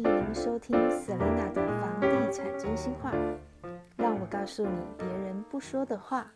欢迎收听 Selina 的房地产真心话，让我告诉你别人不说的话。